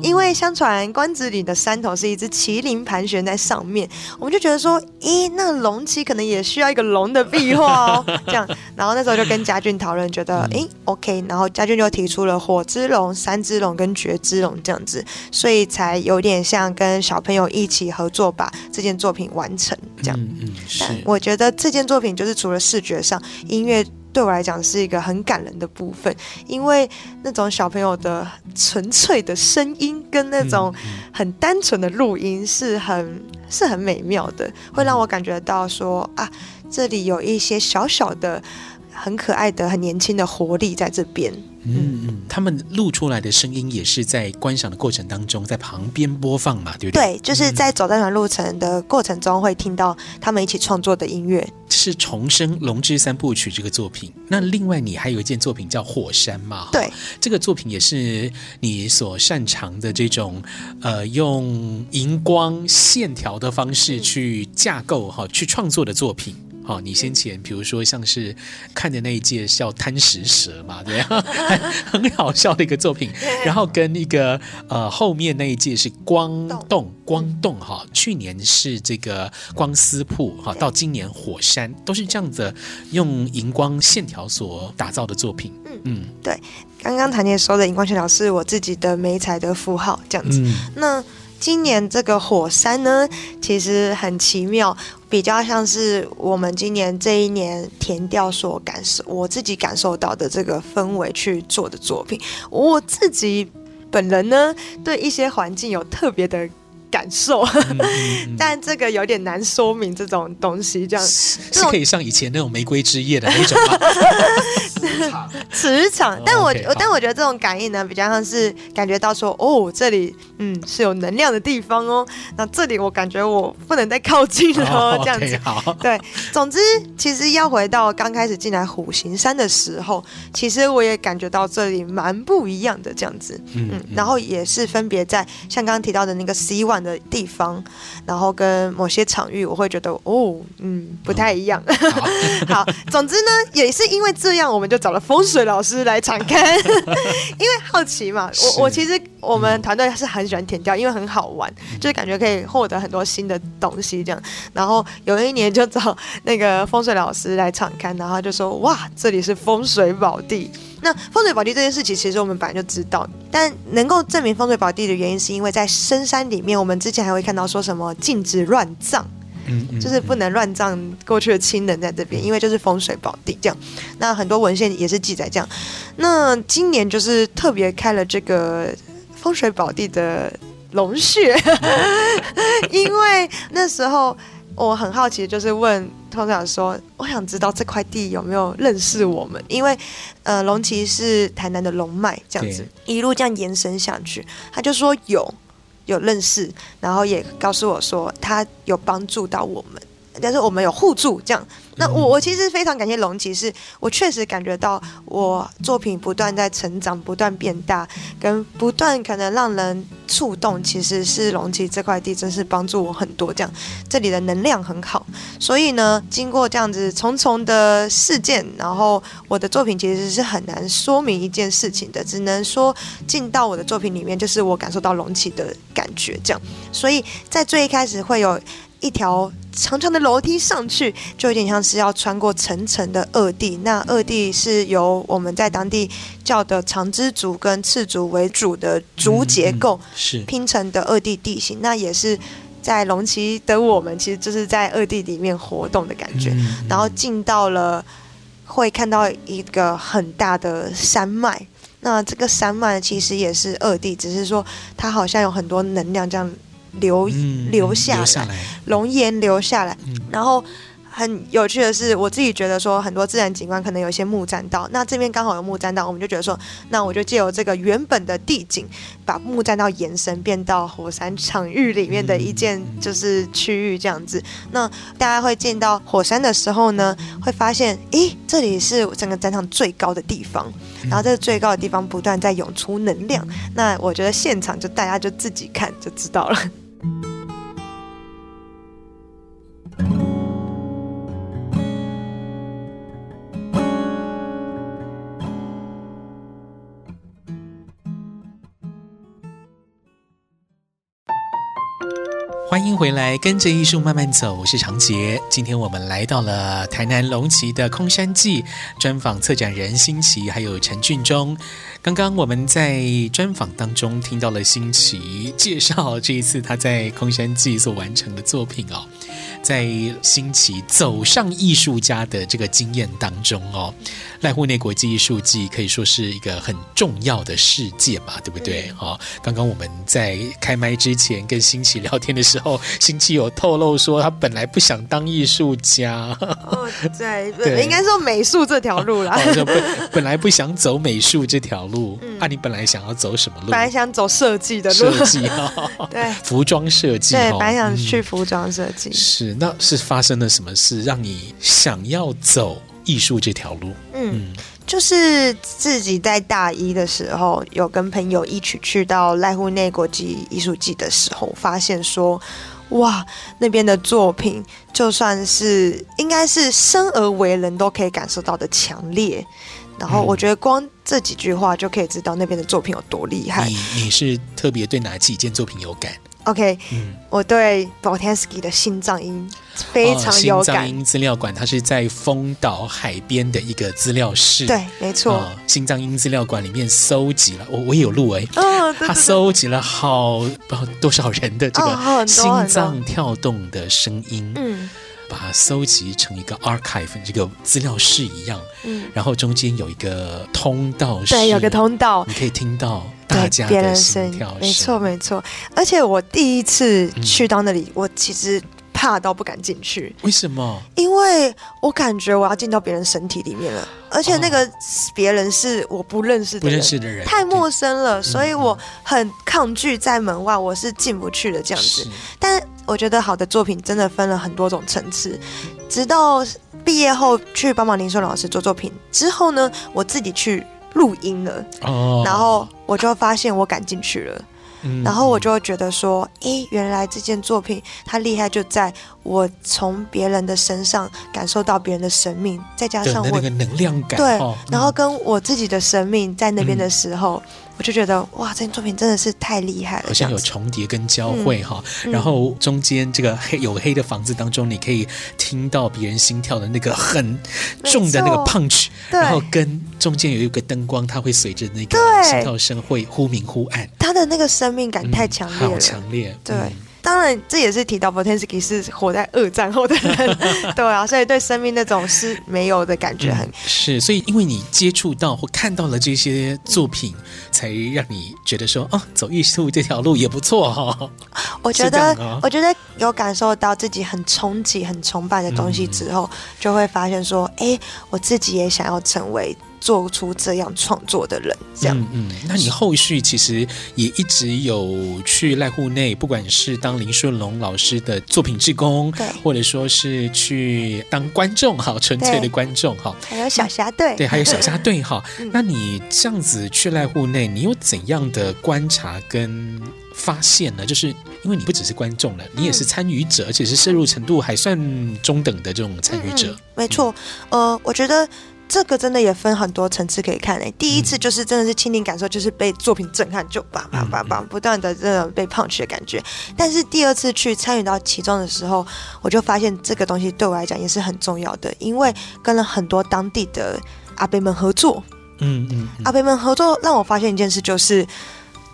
因为相传关子岭的山头是一只麒麟盘旋在上面，我们就觉得说，咦，那龙旗可能也需要一个龙的壁画哦，这样，然后那时候就跟家俊讨论，觉得，诶，OK，然后家俊就提出了火之龙、山之龙跟绝之龙这样子，所以才有点像跟小朋友一起合作把这件作品完成这样。嗯，嗯，是。但我觉得这件作品就是除了视觉上，音乐。对我来讲是一个很感人的部分，因为那种小朋友的纯粹的声音跟那种很单纯的录音是很是很美妙的，会让我感觉到说啊，这里有一些小小的、很可爱的、很年轻的活力在这边。嗯嗯，他们录出来的声音也是在观赏的过程当中，在旁边播放嘛，对不对？对，就是在走这段路程的过程中，会听到他们一起创作的音乐。是重生龙之三部曲这个作品。那另外你还有一件作品叫火山嘛？对，这个作品也是你所擅长的这种，呃，用荧光线条的方式去架构哈，去创作的作品。好，你先前比如说像是看的那一届叫贪食蛇嘛，对样，很好笑的一个作品。然后跟一个呃后面那一届是光动光动哈，去年是这个光丝铺哈，到今年火山都是这样子用荧光线条所打造的作品。嗯嗯，对，刚刚谈姐说的荧光线条是我自己的媒材的符号这样子。嗯、那今年这个火山呢，其实很奇妙。比较像是我们今年这一年填调所感受，我自己感受到的这个氛围去做的作品。我自己本人呢，对一些环境有特别的感受，但这个有点难说明这种东西。这样是，是可以像以前那种玫瑰之夜的那种吗？磁场，但我 okay, 但我觉得这种感应呢，比较像是感觉到说，哦，这里嗯是有能量的地方哦。那这里我感觉我不能再靠近了哦，这样子。对，总之其实要回到刚开始进来虎形山的时候，其实我也感觉到这里蛮不一样的这样子。嗯，嗯，然后也是分别在像刚刚提到的那个 C one 的地方，然后跟某些场域，我会觉得哦，嗯，不太一样。嗯、好，好，总之呢，也是因为这样，我们就找了风水老师来场勘，因为好奇嘛。我我其实我们团队是很喜欢填掉，因为很好玩，就是感觉可以获得很多新的东西这样。然后有一年就找那个风水老师来场勘，然后就说哇，这里是风水宝地。那风水宝地这件事情，其实我们本来就知道，但能够证明风水宝地的原因，是因为在深山里面，我们之前还会看到说什么禁止乱葬。嗯，嗯，就是不能乱葬过去的亲人在这边，因为就是风水宝地这样。那很多文献也是记载这样。那今年就是特别开了这个风水宝地的龙穴，因为那时候。我很好奇，就是问通常说，我想知道这块地有没有认识我们，因为，呃，龙旗是台南的龙脉，这样子一路这样延伸下去，他就说有有认识，然后也告诉我说他有帮助到我们。但是我们有互助，这样。那我我其实非常感谢龙骑，是我确实感觉到我作品不断在成长，不断变大，跟不断可能让人触动，其实是龙骑这块地真是帮助我很多。这样，这里的能量很好，所以呢，经过这样子重重的事件，然后我的作品其实是很难说明一件事情的，只能说进到我的作品里面，就是我感受到龙骑的感觉，这样。所以在最一开始会有。一条长长的楼梯上去，就有点像是要穿过层层的恶地。那恶地是由我们在当地叫的长枝竹跟赤竹为主的竹结构是拼成的恶地地形。那也是在龙崎的我们，其实就是在恶地里面活动的感觉。然后进到了，会看到一个很大的山脉。那这个山脉其实也是恶地，只是说它好像有很多能量这样。流流下来，龙岩留下来，然后很有趣的是，我自己觉得说很多自然景观可能有一些木栈道，那这边刚好有木栈道，我们就觉得说，那我就借由这个原本的地景，把木栈道延伸变到火山场域里面的一件就是区域这样子。那大家会见到火山的时候呢，会发现，咦，这里是整个展场最高的地方，然后这个最高的地方不断在涌出能量。那我觉得现场就大家就自己看就知道了。回来，跟着艺术慢慢走，我是常杰。今天我们来到了台南龙崎的空山记，专访策展人新奇，还有陈俊忠。刚刚我们在专访当中听到了新奇介绍这一次他在空山记所完成的作品哦。在新奇走上艺术家的这个经验当中哦，濑户内国际艺术季可以说是一个很重要的事件嘛，对不对？哈、嗯，刚刚我们在开麦之前跟新奇聊天的时候，新奇有透露说他本来不想当艺术家。哦，对，对应该说美术这条路啦。哦、本本来不想走美术这条路，嗯、啊，你本来想要走什么路？本来想走设计的路。设计哈，对，服装设计。对，本来想去服装设计。嗯、是。那是发生了什么事，让你想要走艺术这条路？嗯，就是自己在大一的时候，有跟朋友一起去到濑户内国际艺术季的时候，发现说，哇，那边的作品，就算是应该是生而为人都可以感受到的强烈。然后我觉得光这几句话就可以知道那边的作品有多厉害。你你是特别对哪几件作品有感？OK，嗯，我对 Boltanski 的心脏音非常有感。哦、心脏音资料馆，它是在丰岛海边的一个资料室。对，没错。哦、心脏音资料馆里面搜集了，我我也有录哎。哦，他搜集了好不知道多少人的这个心脏跳动的声音。嗯。把它搜集成一个 archive，这个资料室一样。嗯。然后中间有一个通道，对，有个通道，你可以听到大家的心跳声。没错，没错。而且我第一次去到那里，嗯、我其实怕到不敢进去。为什么？因为我感觉我要进到别人身体里面了，而且那个别人是我不认识的人，不认识的人，太陌生了，所以我很抗拒在门外，我是进不去的这样子。但我觉得好的作品真的分了很多种层次。直到毕业后去帮忙林顺老师做作品之后呢，我自己去录音了，哦，然后我就发现我赶进去了。然后我就会觉得说，诶，原来这件作品它厉害就在我从别人的身上感受到别人的生命，再加上我那个能量感，对，然后跟我自己的生命在那边的时候。嗯我就觉得哇，这件作品真的是太厉害了，好像有重叠跟交汇哈。嗯、然后中间这个黑有黑的房子当中，你可以听到别人心跳的那个很重的那个 punch，然后跟中间有一个灯光，它会随着那个心跳声会忽明忽暗。它的那个生命感太强烈了，嗯、好强烈。对，当然这也是提到 Boltanski 是活在二战后的人，对啊，所以对生命那种是没有的感觉很、嗯、是，所以因为你接触到或看到了这些作品，才让你觉得说哦，走艺术这条路也不错哈、哦。我觉得，哦、我觉得有感受到自己很憧憬、很崇拜的东西之后，嗯、就会发现说，哎，我自己也想要成为。做出这样创作的人，这样嗯，嗯，那你后续其实也一直有去濑户内，不管是当林顺龙老师的作品志工，对，或者说是去当观众，哈，纯粹的观众，哈，还有小虾队，对，还有小虾队，哈。那你这样子去濑户内，你有怎样的观察跟发现呢？就是因为你不只是观众了，你也是参与者，而且是摄入程度还算中等的这种参与者。嗯嗯、没错，呃，我觉得。这个真的也分很多层次可以看诶。第一次就是真的是亲临感受，就是被作品震撼，就叭叭叭叭不断的这种被 punch 的感觉。但是第二次去参与到其中的时候，我就发现这个东西对我来讲也是很重要的，因为跟了很多当地的阿伯们合作。嗯嗯，阿伯们合作让我发现一件事，就是。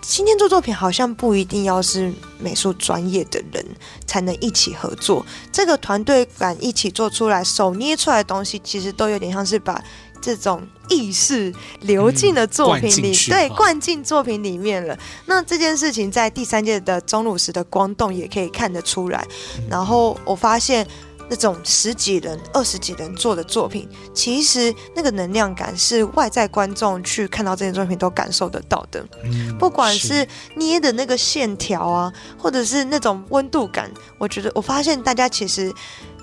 今天做作品好像不一定要是美术专业的人才能一起合作，这个团队感一起做出来，手捏出来的东西，其实都有点像是把这种意识流进了作品里，嗯、对，灌进作品里面了。那这件事情在第三届的钟乳石的光动也可以看得出来。然后我发现。那种十几人、二十几人做的作品，其实那个能量感是外在观众去看到这件作品都感受得到的。嗯，不管是捏的那个线条啊，或者是那种温度感，我觉得我发现大家其实。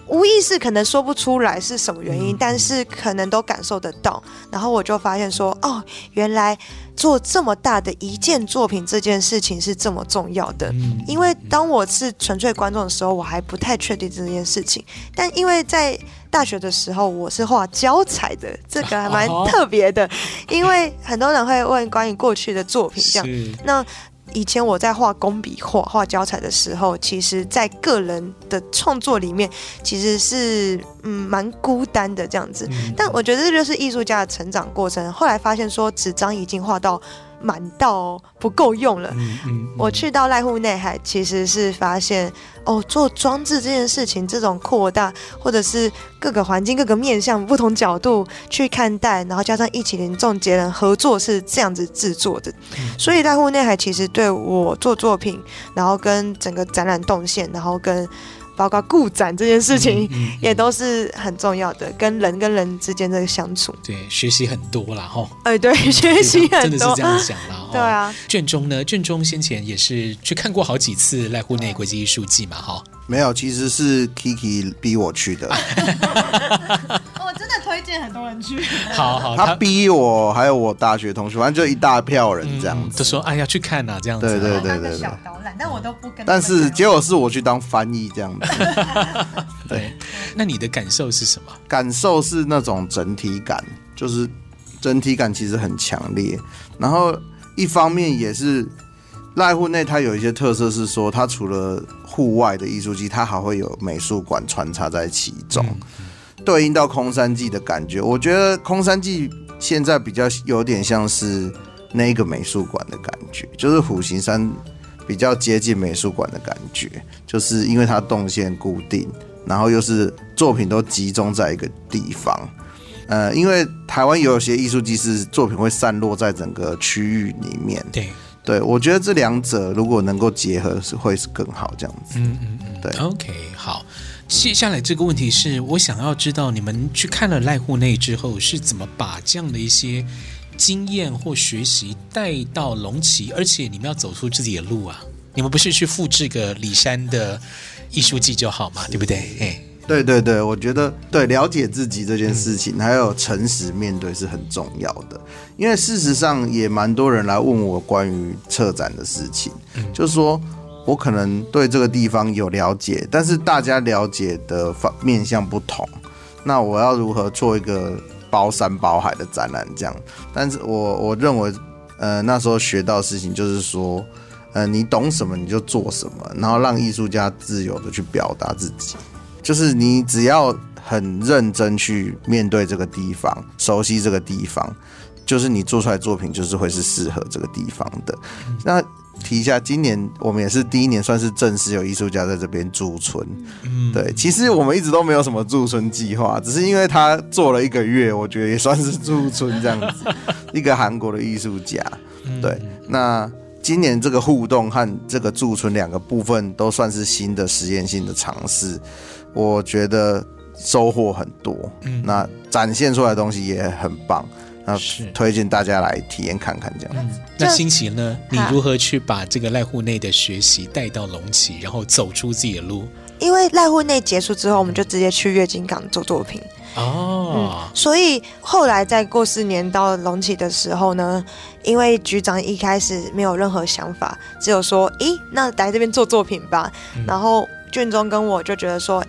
无意识可能说不出来是什么原因，但是可能都感受得到。然后我就发现说，哦，原来做这么大的一件作品这件事情是这么重要的。因为当我是纯粹观众的时候，我还不太确定这件事情。但因为在大学的时候，我是画胶彩的，这个还蛮特别的。因为很多人会问关于过去的作品，这样那。以前我在画工笔画、画胶彩的时候，其实，在个人的创作里面，其实是嗯蛮孤单的这样子。但我觉得这就是艺术家的成长过程。后来发现说，纸张已经画到。满到不够用了。嗯嗯嗯、我去到濑户内海，其实是发现哦，做装置这件事情，这种扩大，或者是各个环境、各个面向、不同角度去看待，然后加上一起连众结人合作是这样子制作的。嗯、所以濑户内海其实对我做作品，然后跟整个展览动线，然后跟。包括顾展这件事情，也都是很重要的，跟人跟人之间的相处。对，学习很多啦哈。哎，对，学习很多，真的是这样想啦。对啊，卷宗呢？卷宗先前也是去看过好几次濑户内国际艺术季嘛，哈。没有，其实是 Kiki 逼我去的。我真的推荐很多人去。好好，他逼我，还有我大学同学，反正就一大票人这样子，就说哎呀去看呐，这样子。对对对对。小导览，但我都不跟。但是结果是我去当翻译这样子。对，那你的感受是什么？感受是那种整体感，就是整体感其实很强烈。然后一方面也是。濑户内它有一些特色是说，它除了户外的艺术季，它还会有美术馆穿插在其中，对应到空山季的感觉。我觉得空山季现在比较有点像是那个美术馆的感觉，就是虎形山比较接近美术馆的感觉，就是因为它动线固定，然后又是作品都集中在一个地方。呃，因为台湾有些艺术季是作品会散落在整个区域里面，对。对，我觉得这两者如果能够结合，是会是更好这样子。嗯嗯嗯，对。OK，好，接下来这个问题是我想要知道，你们去看了濑户内之后，是怎么把这样的一些经验或学习带到龙崎，而且你们要走出自己的路啊！你们不是去复制个李山的艺术季就好嘛？对不对？哎。对对对，我觉得对了解自己这件事情，还有诚实面对是很重要的。因为事实上也蛮多人来问我关于策展的事情，就是说我可能对这个地方有了解，但是大家了解的方面向不同。那我要如何做一个包山包海的展览？这样，但是我我认为，呃，那时候学到的事情就是说，呃，你懂什么你就做什么，然后让艺术家自由的去表达自己。就是你只要很认真去面对这个地方，熟悉这个地方，就是你做出来的作品就是会是适合这个地方的。那提一下，今年我们也是第一年，算是正式有艺术家在这边驻村。嗯，对，其实我们一直都没有什么驻村计划，只是因为他做了一个月，我觉得也算是驻村这样子。一个韩国的艺术家，对，那今年这个互动和这个驻村两个部分都算是新的实验性的尝试，我觉得收获很多。嗯，那展现出来的东西也很棒。那推荐大家来体验看看这样子。嗯、那新奇呢？你如何去把这个赖户内的学习带到龙崎，然后走出自己的路？因为赖户内结束之后，我们就直接去月经港做作品。哦、嗯，所以后来在过四年到龙崎的时候呢，因为局长一开始没有任何想法，只有说：“咦，那来这边做作品吧。嗯”然后俊中跟我就觉得说。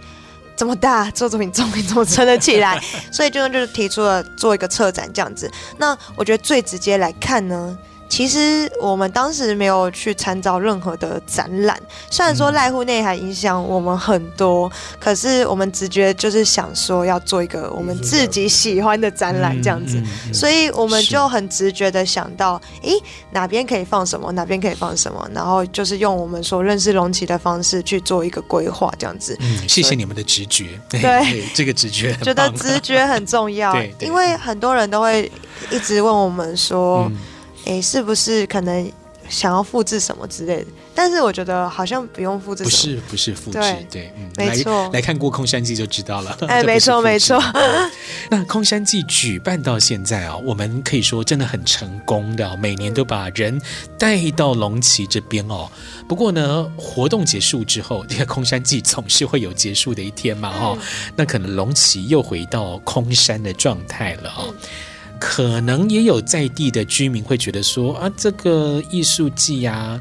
这么大做作品，作品怎么撑得起来？所以就就是提出了做一个策展这样子。那我觉得最直接来看呢。其实我们当时没有去参照任何的展览，虽然说濑户内海影响我们很多，可是我们直觉就是想说要做一个我们自己喜欢的展览这样子，所以我们就很直觉的想到，诶，哪边可以放什么，哪边可以放什么，然后就是用我们所认识龙崎的方式去做一个规划这样子。嗯，谢谢你们的直觉，对，这个直觉，觉得直觉很重要，因为很多人都会一直问我们说。诶，是不是可能想要复制什么之类的？但是我觉得好像不用复制。不是，不是复制，对，对嗯，没错。来，来看过空山记就知道了。哎，没错，没错。那空山记举办到现在啊，我们可以说真的很成功的，每年都把人带到龙崎这边哦。不过呢，活动结束之后，这个空山记总是会有结束的一天嘛，哈、嗯。那可能龙崎又回到空山的状态了哦。嗯可能也有在地的居民会觉得说啊，这个艺术季呀，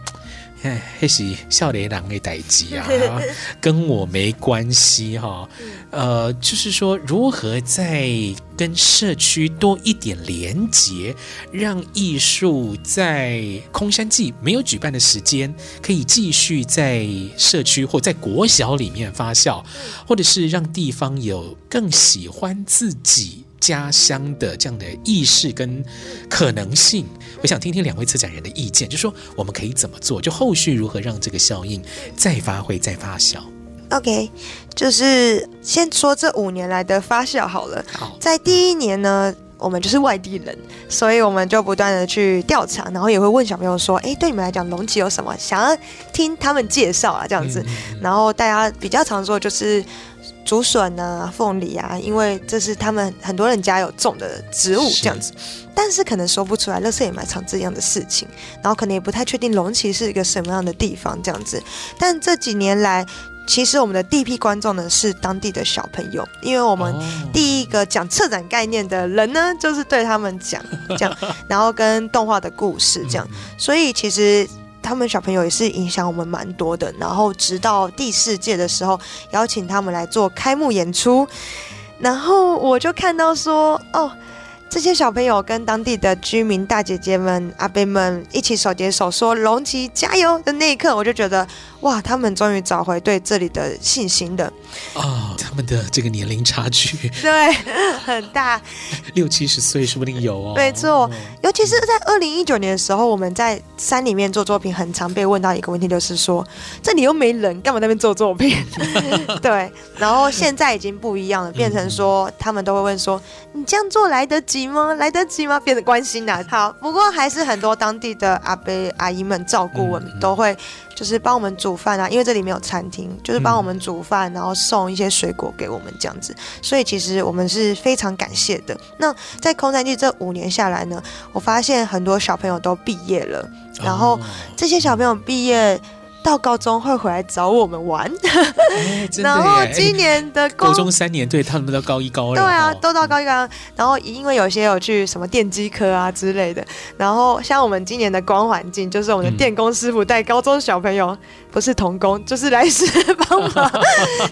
哎，还是笑脸郎的代志啊，跟我没关系哈。呃，就是说，如何在跟社区多一点连结，让艺术在空山季没有举办的时间，可以继续在社区或在国小里面发酵，或者是让地方有更喜欢自己。家乡的这样的意识跟可能性，我想听听两位策展人的意见，就说我们可以怎么做，就后续如何让这个效应再发挥、再发酵。OK，就是先说这五年来的发酵好了。好，在第一年呢，我们就是外地人，所以我们就不断的去调查，然后也会问小朋友说：“哎，对你们来讲，龙脊有什么？想要听他们介绍啊？”这样子，嗯、然后大家比较常说就是。竹笋啊，凤梨啊，因为这是他们很多人家有种的植物，这样子。但是可能说不出来，乐色也埋场这样的事情，然后可能也不太确定龙崎是一个什么样的地方，这样子。但这几年来，其实我们的第一批观众呢是当地的小朋友，因为我们第一个讲策展概念的人呢，就是对他们讲这样，然后跟动画的故事这样，所以其实。他们小朋友也是影响我们蛮多的，然后直到第四届的时候，邀请他们来做开幕演出，然后我就看到说，哦。这些小朋友跟当地的居民大姐姐们、阿伯们一起手牵手说“龙崎加油”的那一刻，我就觉得哇，他们终于找回对这里的信心的啊、哦！他们的这个年龄差距 对 很大，六七十岁说不定有哦。没错，尤其是在二零一九年的时候，我们在山里面做作品，很常被问到一个问题，就是说这里又没人，干嘛在那边做作品？对。然后现在已经不一样了，变成说他们都会问说：“你这样做来得及？”吗？来得及吗？变得关心呐。好，不过还是很多当地的阿伯阿姨们照顾我们，嗯、都会就是帮我们煮饭啊。因为这里没有餐厅，就是帮我们煮饭，然后送一些水果给我们这样子。所以其实我们是非常感谢的。那在空山祭这五年下来呢，我发现很多小朋友都毕业了，然后这些小朋友毕业。到高中会回来找我们玩，欸、然后今年的高中三年，对他们都高一高二，对啊，都到高一高二。然后因为有些有去什么电机科啊之类的，然后像我们今年的光环境，就是我们的电工师傅带高中小朋友。嗯不是童工，就是来师帮忙，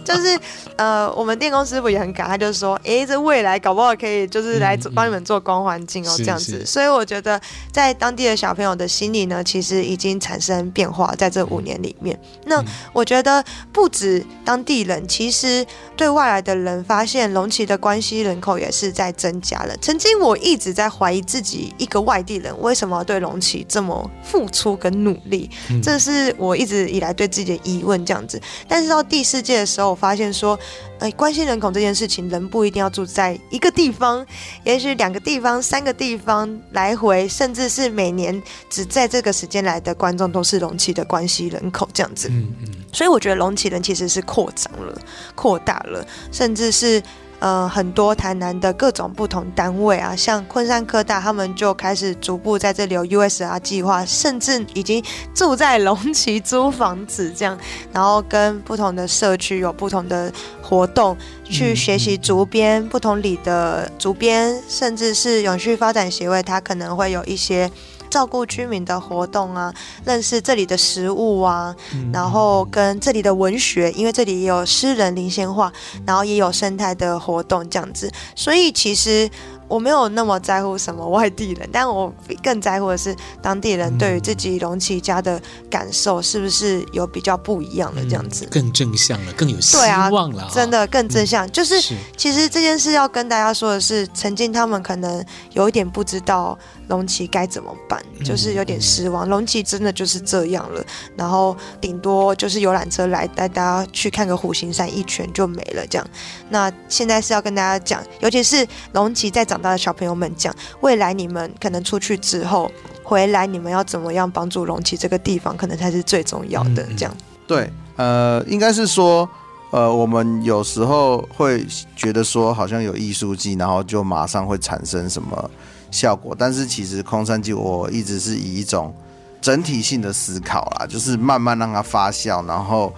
就是呃，我们电工师傅也很感，他就是说，哎，这未来搞不好可以就是来帮你们做光环境哦，这样子。所以我觉得在当地的小朋友的心里呢，其实已经产生变化，在这五年里面。那我觉得不止当地人，其实对外来的人发现龙崎的关系人口也是在增加了。曾经我一直在怀疑自己一个外地人为什么要对龙崎这么付出跟努力，这是我一直以来对自己的疑问这样子。但是到第四届的时候，我发现说，哎，关心人口这件事情，人不一定要住在一个地方，也许两个地方、三个地方来回，甚至是每年只在这个时间来的观众都是龙崎的关系人口这样子。嗯嗯。所以我觉得龙崎人其实是扩张了、扩大了，甚至是。呃，很多台南的各种不同单位啊，像昆山科大，他们就开始逐步在这里有 USR 计划，甚至已经住在龙崎租房子这样，然后跟不同的社区有不同的活动，去学习竹编不同里的竹编，甚至是永续发展协会，它可能会有一些。照顾居民的活动啊，认识这里的食物啊，然后跟这里的文学，因为这里也有诗人林先化，然后也有生态的活动这样子，所以其实。我没有那么在乎什么外地人，但我更在乎的是当地人对于自己龙崎家的感受是不是有比较不一样的这样子，嗯、更正向了，更有希望了，真的更正向。嗯、就是。其实这件事要跟大家说的是，曾经他们可能有一点不知道龙崎该怎么办，就是有点失望。龙崎真的就是这样了，然后顶多就是游览车来带大家去看个虎形山一圈就没了这样。那现在是要跟大家讲，尤其是龙崎在长大的小朋友们讲，未来你们可能出去之后回来，你们要怎么样帮助龙崎这个地方，可能才是最重要的。这样对，呃，应该是说，呃，我们有时候会觉得说，好像有艺术季，然后就马上会产生什么效果，但是其实空山鸡我一直是以一种整体性的思考啦，就是慢慢让它发酵，然后。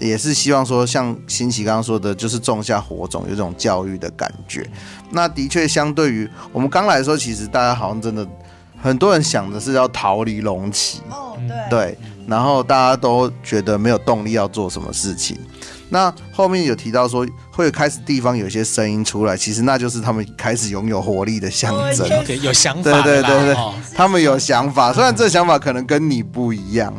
也是希望说，像新奇刚刚说的，就是种下火种，有这种教育的感觉。那的确，相对于我们刚来的时候，其实大家好像真的很多人想的是要逃离龙崎，哦，对，对，然后大家都觉得没有动力要做什么事情。那后面有提到说，会开始地方有些声音出来，其实那就是他们开始拥有活力的象征，哦 okay, 有想法，对对对对，哦、他们有想法，虽然这想法可能跟你不一样。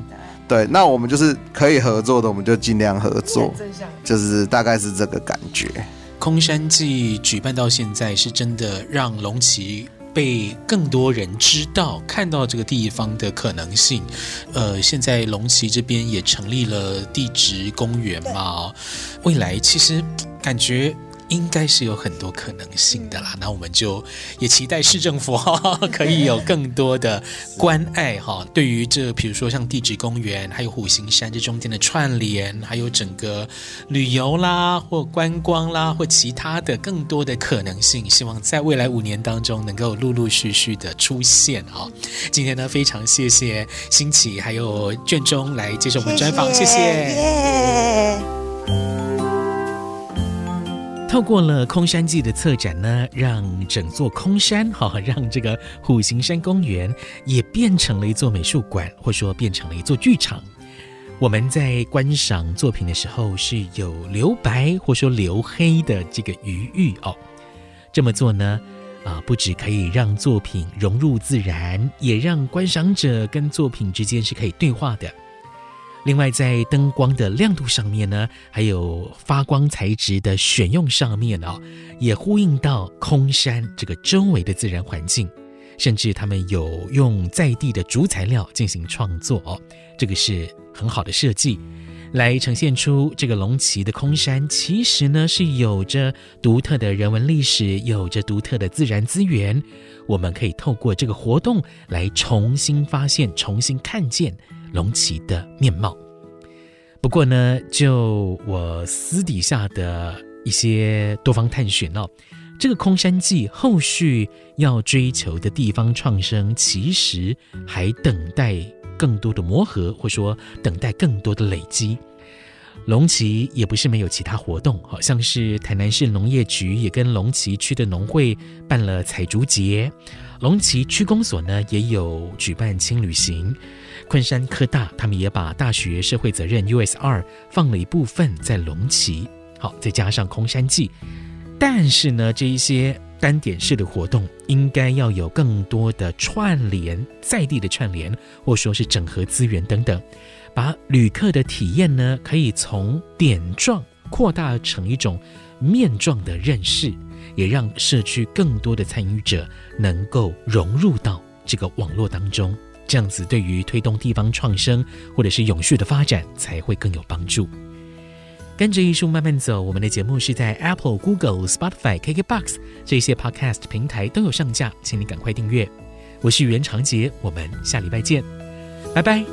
对，那我们就是可以合作的，我们就尽量合作，就是大概是这个感觉。空山祭举办到现在，是真的让龙崎被更多人知道，看到这个地方的可能性。呃，现在龙崎这边也成立了地质公园嘛，未来其实感觉。应该是有很多可能性的啦，那我们就也期待市政府哈 可以有更多的关爱哈，对于这比如说像地质公园，还有虎形山这中间的串联，还有整个旅游啦或观光啦或其他的更多的可能性，希望在未来五年当中能够陆陆续续的出现啊。今天呢，非常谢谢新奇还有卷中来接受我们专访，谢谢。谢谢透过了空山记的策展呢，让整座空山哈，让这个虎形山公园也变成了一座美术馆，或说变成了一座剧场。我们在观赏作品的时候是有留白或说留黑的这个余裕哦。这么做呢，啊，不只可以让作品融入自然，也让观赏者跟作品之间是可以对话的。另外，在灯光的亮度上面呢，还有发光材质的选用上面哦，也呼应到空山这个周围的自然环境，甚至他们有用在地的竹材料进行创作哦，这个是很好的设计，来呈现出这个龙旗的空山其实呢是有着独特的人文历史，有着独特的自然资源，我们可以透过这个活动来重新发现、重新看见。龙崎的面貌。不过呢，就我私底下的一些多方探寻哦，这个空山记后续要追求的地方创生，其实还等待更多的磨合，或说等待更多的累积。龙崎也不是没有其他活动，好像是台南市农业局也跟龙崎区的农会办了采竹节，龙崎区公所呢也有举办轻旅行。昆山科大，他们也把大学社会责任 USR 放了一部分在龙旗，好，再加上空山记，但是呢，这一些单点式的活动应该要有更多的串联，在地的串联，或说是整合资源等等，把旅客的体验呢，可以从点状扩大成一种面状的认识，也让社区更多的参与者能够融入到这个网络当中。这样子对于推动地方创生或者是永续的发展才会更有帮助。跟着艺术慢慢走，我们的节目是在 Apple、Google、Spotify、KKBox 这些 Podcast 平台都有上架，请你赶快订阅。我是袁长杰，我们下礼拜见，拜拜。